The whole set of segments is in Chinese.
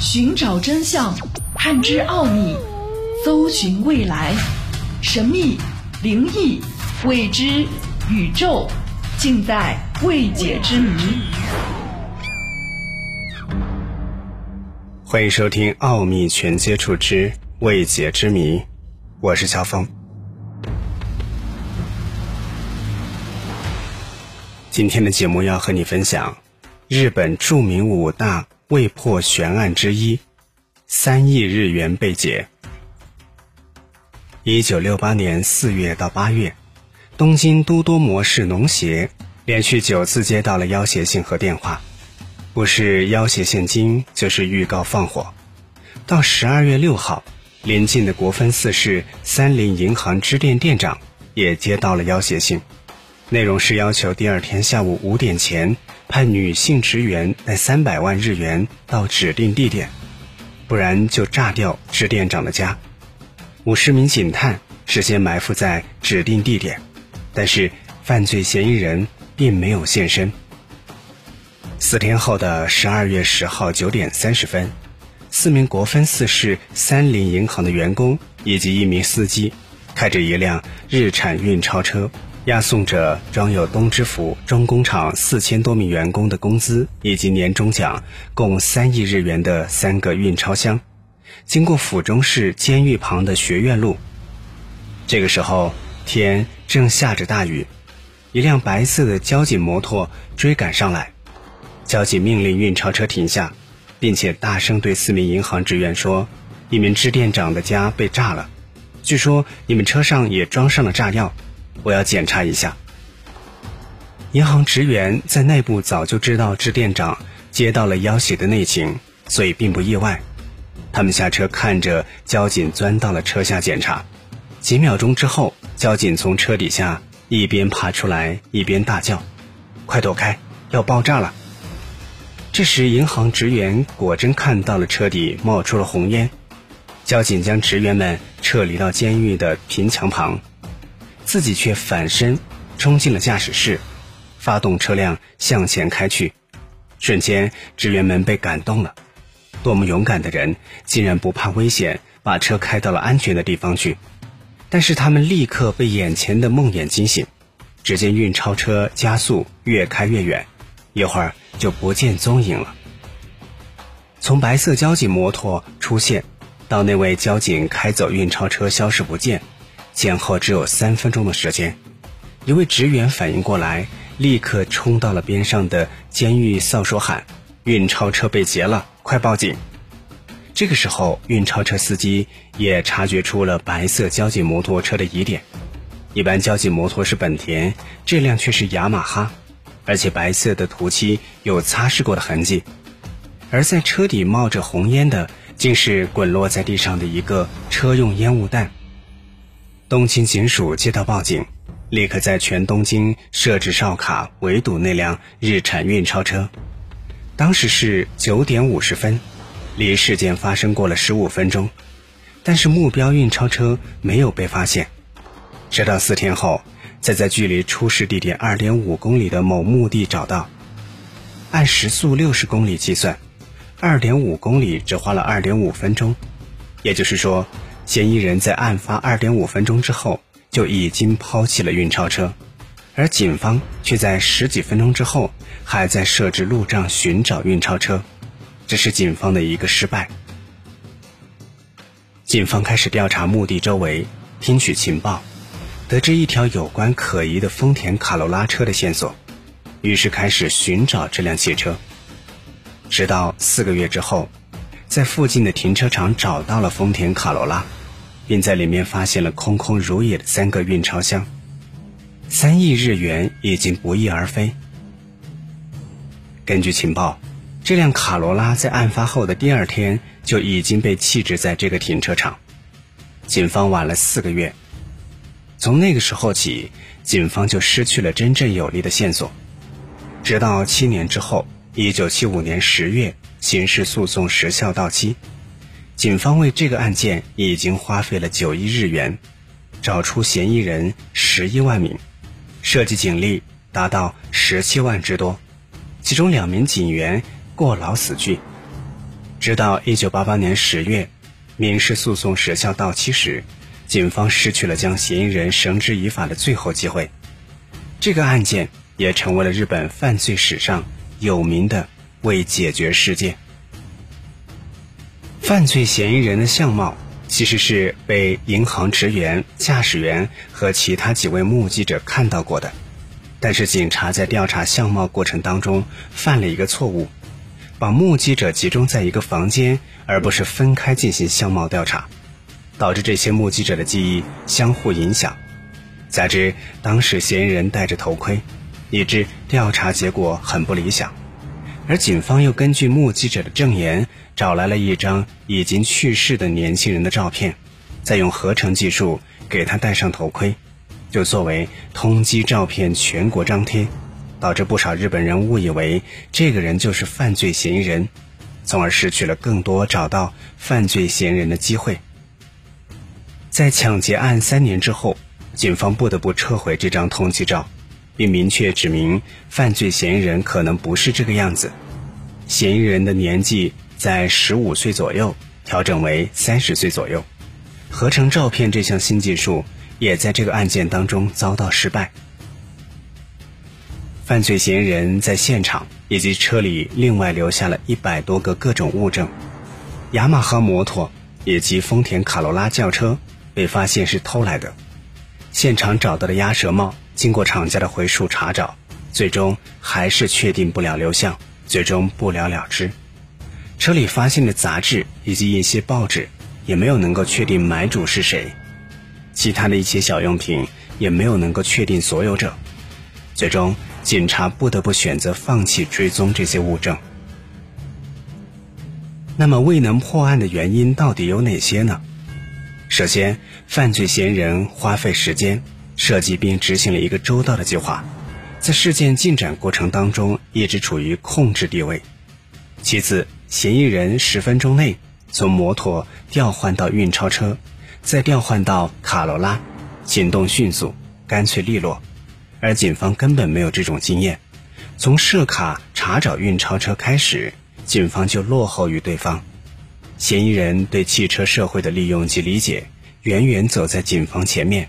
寻找真相，探知奥秘，搜寻未来，神秘、灵异、未知、宇宙，尽在未解之谜。欢迎收听《奥秘全接触之未解之谜》，我是乔峰。今天的节目要和你分享日本著名五大未破悬案之一——三亿日元被劫。一九六八年四月到八月，东京都多摩市农协连续九次接到了要挟信和电话，不是要挟现金，就是预告放火。到十二月六号，临近的国分寺市三菱银行支店店长也接到了要挟信。内容是要求第二天下午五点前派女性职员带三百万日元到指定地点，不然就炸掉支店长的家。五十名警探事先埋伏在指定地点，但是犯罪嫌疑人并没有现身。四天后的十二月十号九点三十分，四名国分寺市三菱银行的员工以及一名司机，开着一辆日产运钞车。押送着装有东芝府中工厂四千多名员工的工资以及年终奖共三亿日元的三个运钞箱，经过府中市监狱旁的学院路。这个时候天正下着大雨，一辆白色的交警摩托追赶上来，交警命令运钞车停下，并且大声对四名银行职员说：“一名支店长的家被炸了，据说你们车上也装上了炸药。”我要检查一下。银行职员在内部早就知道支店长接到了要挟的内情，所以并不意外。他们下车看着交警钻到了车下检查。几秒钟之后，交警从车底下一边爬出来一边大叫：“快躲开，要爆炸了！”这时，银行职员果真看到了车底冒出了红烟。交警将职员们撤离到监狱的平墙旁。自己却反身冲进了驾驶室，发动车辆向前开去。瞬间，职员们被感动了。多么勇敢的人，竟然不怕危险，把车开到了安全的地方去。但是他们立刻被眼前的梦魇惊醒。只见运钞车加速，越开越远，一会儿就不见踪影了。从白色交警摩托出现，到那位交警开走运钞车消失不见。前后只有三分钟的时间，一位职员反应过来，立刻冲到了边上的监狱哨所喊：“运钞车被劫了，快报警！”这个时候，运钞车司机也察觉出了白色交警摩托车的疑点。一般交警摩托是本田，这辆却是雅马哈，而且白色的涂漆有擦拭过的痕迹。而在车底冒着红烟的，竟是滚落在地上的一个车用烟雾弹。东京警署接到报警，立刻在全东京设置哨卡围堵那辆日产运钞车。当时是九点五十分，离事件发生过了十五分钟，但是目标运钞车没有被发现。直到四天后，才在距离出事地点二点五公里的某墓地找到。按时速六十公里计算，二点五公里只花了二点五分钟，也就是说。嫌疑人在案发二点五分钟之后就已经抛弃了运钞车，而警方却在十几分钟之后还在设置路障寻找运钞车，这是警方的一个失败。警方开始调查墓地周围，听取情报，得知一条有关可疑的丰田卡罗拉车的线索，于是开始寻找这辆汽车。直到四个月之后，在附近的停车场找到了丰田卡罗拉。并在里面发现了空空如也的三个运钞箱，三亿日元已经不翼而飞。根据情报，这辆卡罗拉在案发后的第二天就已经被弃置在这个停车场。警方晚了四个月，从那个时候起，警方就失去了真正有力的线索。直到七年之后，一九七五年十月，刑事诉讼时效到期。警方为这个案件已经花费了九亿日元，找出嫌疑人十一万名，涉及警力达到十七万之多，其中两名警员过劳死去。直到一九八八年十月，民事诉讼时效到期时，警方失去了将嫌疑人绳之以法的最后机会。这个案件也成为了日本犯罪史上有名的未解决事件。犯罪嫌疑人的相貌其实是被银行职员、驾驶员和其他几位目击者看到过的，但是警察在调查相貌过程当中犯了一个错误。把目击者集中在一个房间，而不是分开进行相貌调查，导致这些目击者的记忆相互影响。加之当时嫌疑人戴着头盔，以致调查结果很不理想。而警方又根据目击者的证言，找来了一张已经去世的年轻人的照片，再用合成技术给他戴上头盔，就作为通缉照片全国张贴。导致不少日本人误以为这个人就是犯罪嫌疑人，从而失去了更多找到犯罪嫌疑人的机会。在抢劫案三年之后，警方不得不撤回这张通缉照，并明确指明犯罪嫌疑人可能不是这个样子，嫌疑人的年纪在十五岁左右，调整为三十岁左右。合成照片这项新技术也在这个案件当中遭到失败。犯罪嫌疑人在现场以及车里另外留下了一百多个各种物证，雅马哈摩托以及丰田卡罗拉轿车被发现是偷来的。现场找到的鸭舌帽，经过厂家的回溯查找，最终还是确定不了流向，最终不了了之。车里发现的杂志以及一些报纸，也没有能够确定买主是谁。其他的一些小用品也没有能够确定所有者。最终。警察不得不选择放弃追踪这些物证。那么未能破案的原因到底有哪些呢？首先，犯罪嫌疑人花费时间设计并执行了一个周到的计划，在事件进展过程当中一直处于控制地位。其次，嫌疑人十分钟内从摩托调换到运钞车，再调换到卡罗拉，行动迅速、干脆利落。而警方根本没有这种经验，从设卡查找运钞车开始，警方就落后于对方。嫌疑人对汽车社会的利用及理解，远远走在警方前面。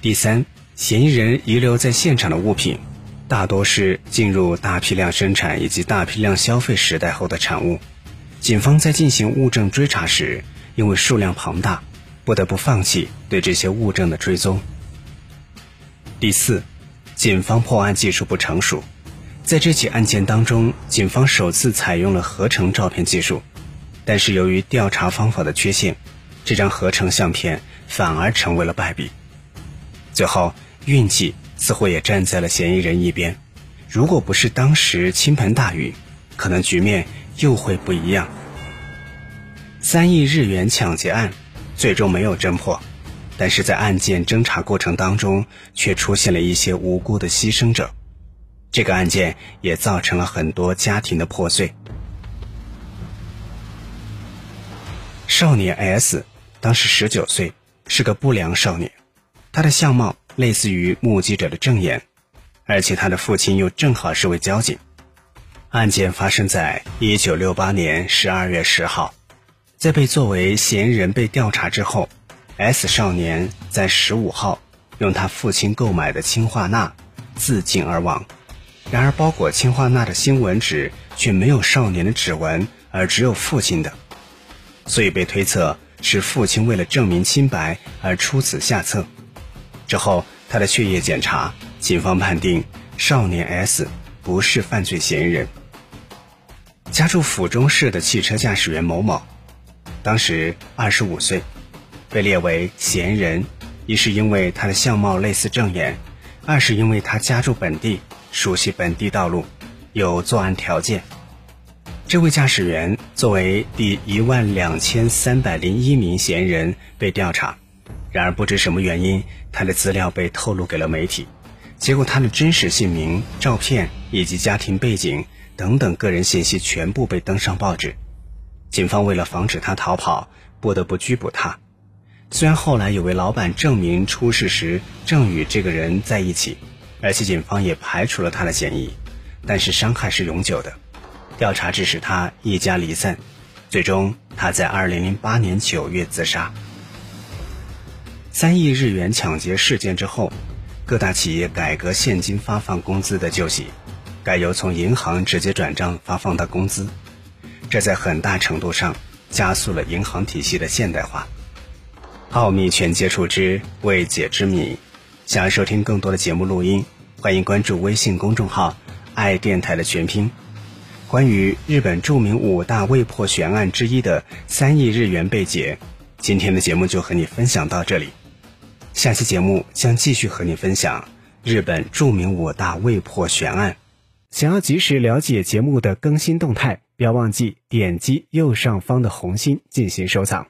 第三，嫌疑人遗留在现场的物品，大多是进入大批量生产以及大批量消费时代后的产物。警方在进行物证追查时，因为数量庞大，不得不放弃对这些物证的追踪。第四。警方破案技术不成熟，在这起案件当中，警方首次采用了合成照片技术，但是由于调查方法的缺陷，这张合成相片反而成为了败笔。最后，运气似乎也站在了嫌疑人一边，如果不是当时倾盆大雨，可能局面又会不一样。三亿日元抢劫案最终没有侦破。但是在案件侦查过程当中，却出现了一些无辜的牺牲者，这个案件也造成了很多家庭的破碎。少年 S 当时十九岁，是个不良少年，他的相貌类似于目击者的证言，而且他的父亲又正好是位交警。案件发生在一九六八年十二月十号，在被作为嫌疑人被调查之后。S 少年在十五号用他父亲购买的氢化钠自尽而亡，然而包裹氢化钠的新闻纸却没有少年的指纹，而只有父亲的，所以被推测是父亲为了证明清白而出此下策。之后，他的血液检查，警方判定少年 S 不是犯罪嫌疑人。家住府中市的汽车驾驶员某某，当时二十五岁。被列为嫌疑人，一是因为他的相貌类似证言，二是因为他家住本地，熟悉本地道路，有作案条件。这位驾驶员作为第一万两千三百零一名嫌疑人被调查，然而不知什么原因，他的资料被透露给了媒体，结果他的真实姓名、照片以及家庭背景等等个人信息全部被登上报纸。警方为了防止他逃跑，不得不拘捕他。虽然后来有位老板证明出事时正与这个人在一起，而且警方也排除了他的嫌疑，但是伤害是永久的。调查致使他一家离散，最终他在2008年9月自杀。三亿日元抢劫事件之后，各大企业改革现金发放工资的旧习，改由从银行直接转账发放的工资，这在很大程度上加速了银行体系的现代化。奥秘全接触之未解之谜，想要收听更多的节目录音，欢迎关注微信公众号“爱电台”的全拼。关于日本著名五大未破悬案之一的三亿日元被劫，今天的节目就和你分享到这里。下期节目将继续和你分享日本著名五大未破悬案。想要及时了解节目的更新动态，不要忘记点击右上方的红心进行收藏。